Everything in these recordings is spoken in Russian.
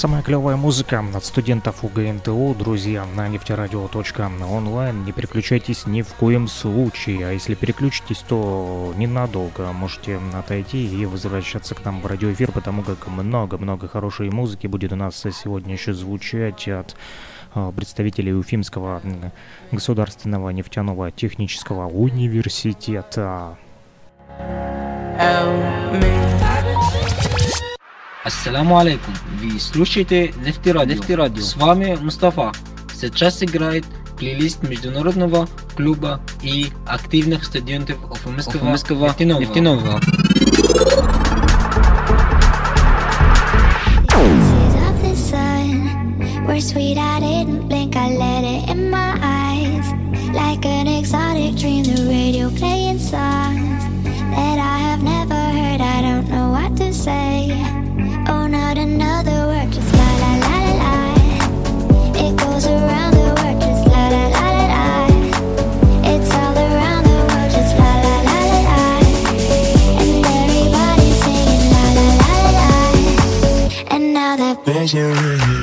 Самая клевая музыка от студентов УГНТУ, друзья, на нефтерадио.онлайн. Не переключайтесь ни в коем случае, а если переключитесь, то ненадолго можете отойти и возвращаться к нам в радиоэфир, потому как много-много хорошей музыки будет у нас сегодня еще звучать от а, представителей Уфимского государственного нефтяного технического университета. Ассаламу алейкум. Вы слушаете Нефтерадио. Нефтерадио. С вами Мустафа. Сейчас играет плейлист международного клуба и активных студентов Уфимского нефтяного. нефтяного. Were sweet, I didn't blink, I let it in my eyes Like an exotic dream, the radio playing songs That I have never heard, I don't know what to say buzzer ringing.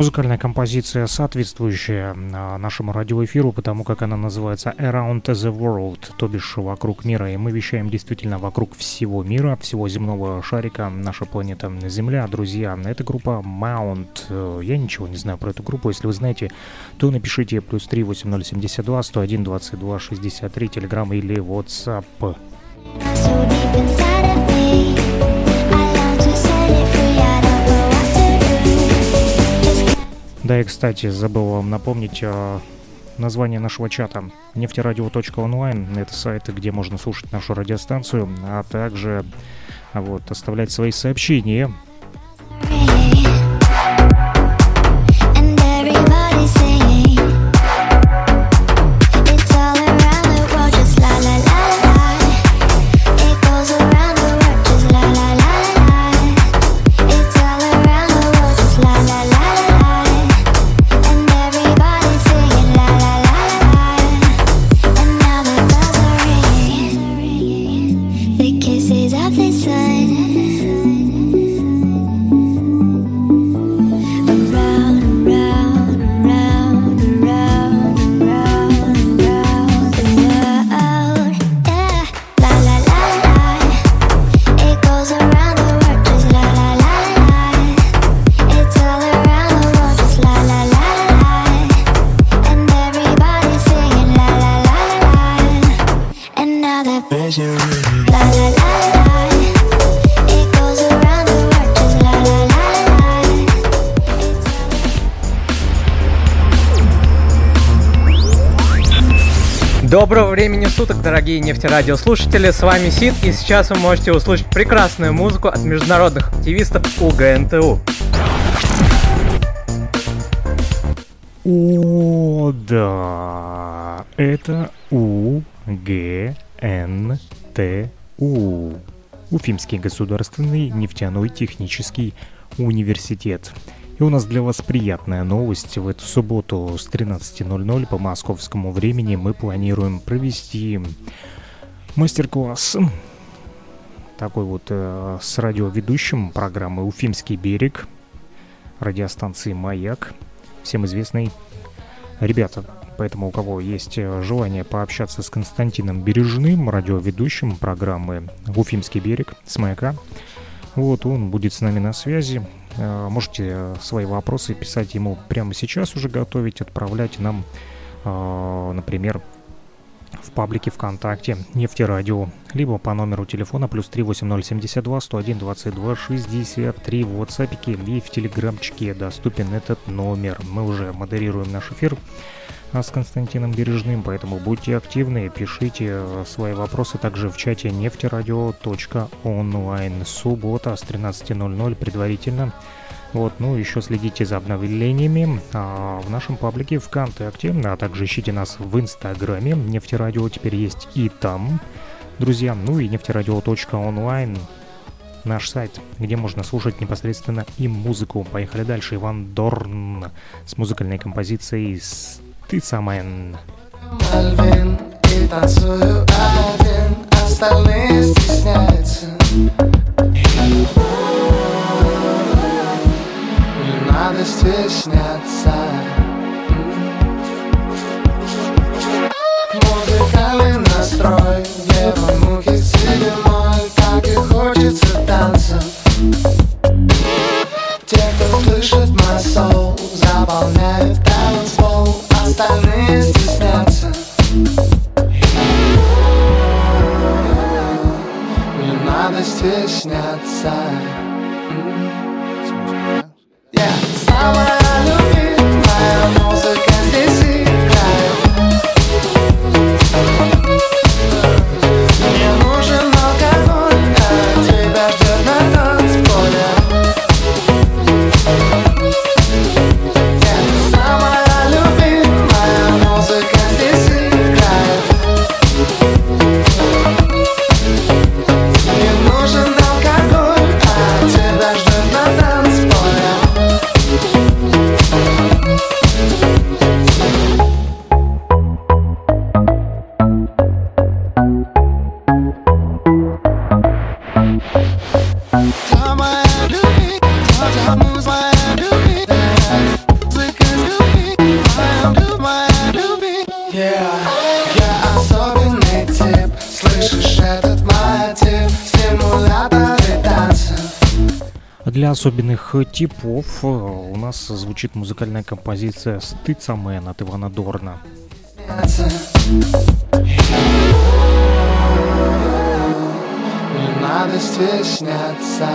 Музыкальная композиция, соответствующая а, нашему радиоэфиру, потому как она называется Around the World, то бишь вокруг мира. И мы вещаем действительно вокруг всего мира, всего земного шарика, наша планета Земля. Друзья, это группа Mount. Я ничего не знаю про эту группу. Если вы знаете, то напишите плюс 3 8072 101 22 63 телеграм или WhatsApp. Да, и, кстати, забыл вам напомнить э, название нашего чата. Нефтерадио.онлайн – это сайт, где можно слушать нашу радиостанцию, а также вот, оставлять свои сообщения Доброго времени суток, дорогие нефтерадиослушатели, с вами Сид, и сейчас вы можете услышать прекрасную музыку от международных активистов УГНТУ. О, да, это УГНТУ, Уфимский государственный нефтяной технический университет. И у нас для вас приятная новость. В эту субботу с 13.00 по московскому времени мы планируем провести мастер-класс такой вот э, с радиоведущим программы «Уфимский берег» радиостанции «Маяк», всем известный. Ребята, поэтому у кого есть э, желание пообщаться с Константином Бережным, радиоведущим программы «Уфимский берег» с «Маяка», вот он будет с нами на связи, можете свои вопросы писать ему прямо сейчас уже готовить, отправлять нам, э, например, в паблике ВКонтакте «Нефтерадио», либо по номеру телефона плюс 38072 101 22 63 в WhatsApp или в Телеграмчике доступен этот номер. Мы уже модерируем наш эфир а с Константином Бережным, поэтому будьте активны, пишите э, свои вопросы также в чате нефтерадио.онлайн. Суббота с 13.00 предварительно. Вот, ну, еще следите за обновлениями а, в нашем паблике ВКонтакте, а также ищите нас в Инстаграме. Нефтерадио теперь есть и там, друзья. Ну и нефтерадио.онлайн наш сайт, где можно слушать непосредственно и музыку. Поехали дальше. Иван Дорн с музыкальной композицией «Ты самая». Остальные особенных типов у нас звучит музыкальная композиция «Стыцамен» от Ивана Дорна. Не надо стесняться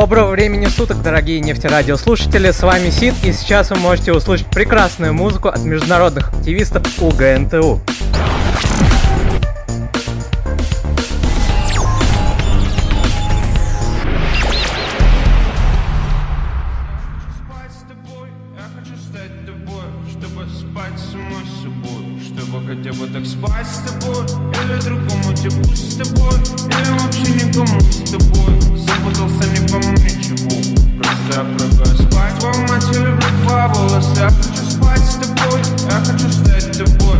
Доброго времени суток, дорогие нефтерадиослушатели, с вами Сид, и сейчас вы можете услышать прекрасную музыку от международных активистов УГНТУ. Спать самой собой, чтобы хотя бы так спать с тобой, или другому типу с тобой, или вообще никому с тобой, запутался не пойму ничего, просто прыгаю спать, в алмате люблю два волоса, я хочу спать с тобой, я хочу стать тобой,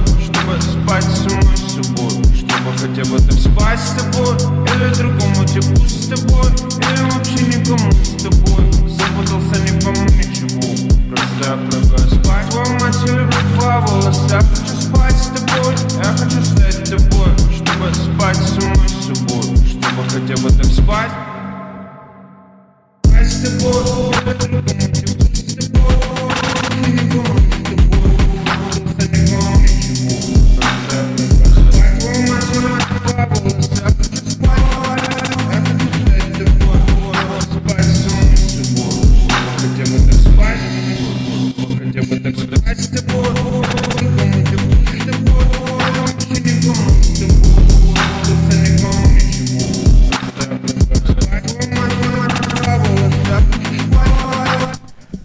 чтобы спать самой собой, чтобы хотя бы так спать с тобой, или другому типу с тобой, или вообще никому с тобой, запутался не пойму ничего, просто я прыгаю спать, в алмате люблю два волоса, я хочу спать с тобой, я хочу стать тобой, чтобы спать самой собой, чтобы хотя бы так спать. Спать с тобой,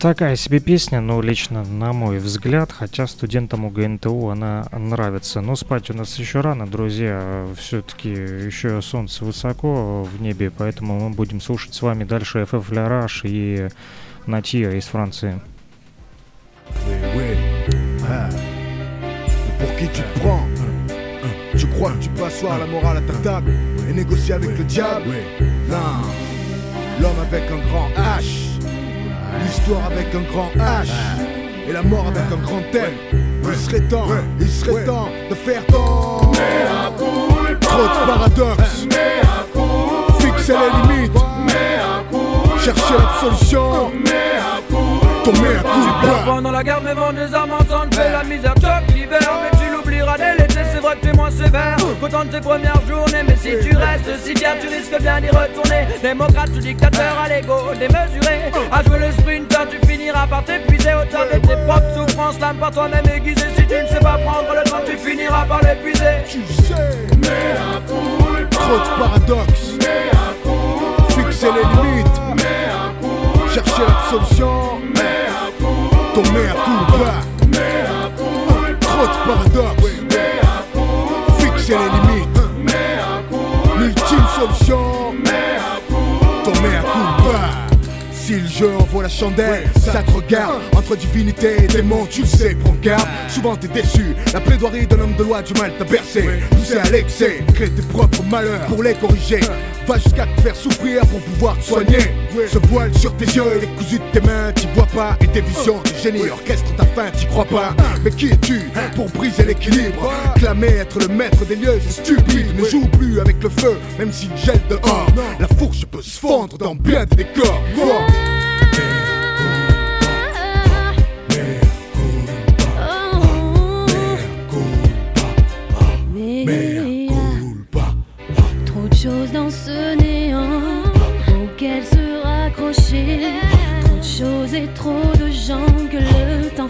Такая себе песня, но лично на мой взгляд, хотя студентам УГНТУ она нравится. Но спать у нас еще рано, друзья. Все-таки еще солнце высоко в небе, поэтому мы будем слушать с вами дальше FF Larage и Натия из Франции. L'homme avec un grand H. L'histoire avec un grand H. Et la mort avec un grand M. Il serait temps, il serait temps de faire tant. Trop de paradoxes. Fixer les limites. Chercher l'absolution. Ton mea culpa. Pendant la guerre, mes vents des armes ensemble, fait la misère, choque l'hiver. Mais tu l'oublieras dès mode moins sévère, content de tes premières journées. Mais si tu restes si bien, tu risques bien d'y retourner. Démocrate ou dictateur à l'ego démesuré, à jouer le sprinter, tu finiras par t'épuiser. Autant de tes propres souffrances, l'âme par toi-même aiguisée. Si tu ne sais pas prendre le temps, tu finiras par l'épuiser. Tu sais, mais Trop de paradoxes, mais à Fixer les limites, mais à Chercher l'absolution, mais à cool Ton mais à Trop de paradoxes. J'ai les limites. L'ultime solution. Tomber à coup bas. Si le jeu envoie la chandelle, ça te regarde. Entre divinité et démon, tu le sais, prends garde. Souvent t'es déçu, la plaidoirie d'un homme de loi du mal t'a bercé. Poussé à l'excès, crée tes propres malheurs pour les corriger. Va jusqu'à te faire souffrir pour pouvoir te soigner. Ce voile sur tes yeux et les cousus de tes mains, t'y vois pas. Et tes visions de génie orchestre ta fin, t'y crois pas. Mais qui es-tu pour briser l'équilibre Clamer être le maître des lieux, c'est stupide Ne joue plus avec le feu, même s'il gèle dehors. La fourche peut se fondre dans bien des décors Wow.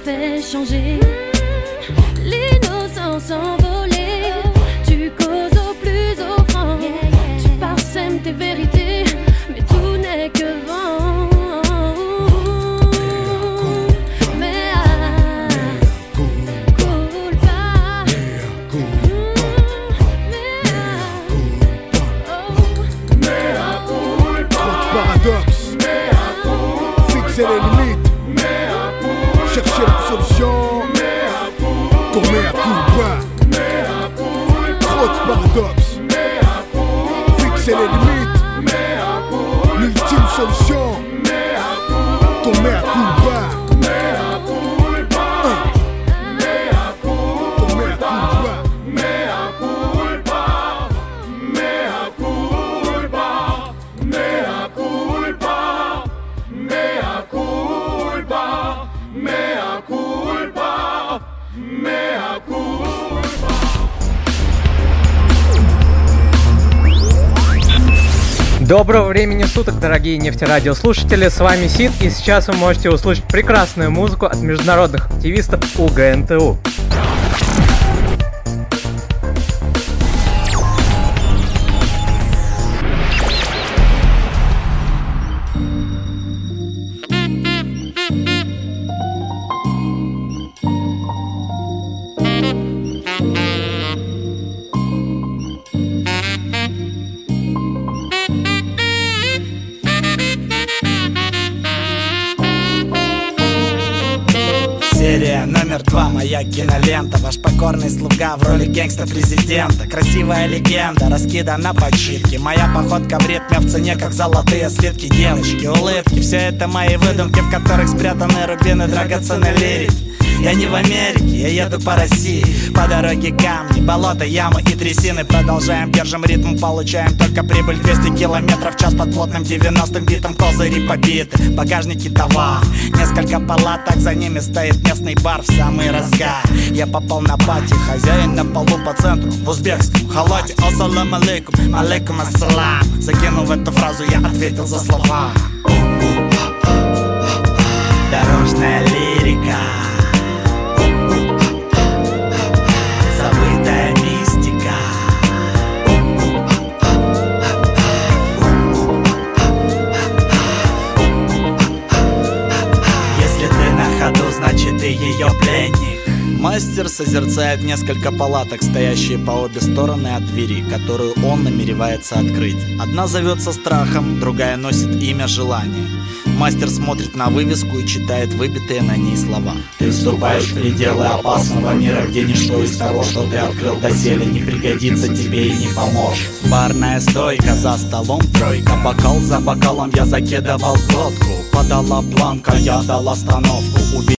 Fait changer. L'innocence envolée, tu causes au plus offrant. Tu parsèmes tes vérités, Доброго времени суток, дорогие нефтерадиослушатели, с вами Сид, и сейчас вы можете услышать прекрасную музыку от международных активистов УГНТУ. Покорный слуга в роли гангста-президента Красивая легенда, раскидана по читке. Моя походка в ритме в цене, как золотые слитки Девочки, улыбки, все это мои выдумки В которых спрятаны рубины драгоценной лирики я не в Америке, я еду по России. По дороге камни, болота, ямы и трясины. Продолжаем, держим ритм, получаем только прибыль. 200 километров в час под плотным 90-м битом. Козыри побиты, багажники товар. Несколько палаток, за ними стоит местный бар в самый разгар. Я попал на пати, хозяин на полу по центру. В узбекском халате, ассалам алейкум, алейкум ассалам Закинув эту фразу, я ответил за слова. Дорожная лирика Мастер созерцает несколько палаток, стоящие по обе стороны от двери, которую он намеревается открыть. Одна зовется страхом, другая носит имя желания. Мастер смотрит на вывеску и читает выбитые на ней слова. Ты вступаешь в пределы опасного мира, где ничто из того, что ты открыл доселе, не пригодится тебе и не поможет. Барная стойка, за столом тройка, бокал за бокалом я закидывал глотку. Подала бланка, я дал остановку.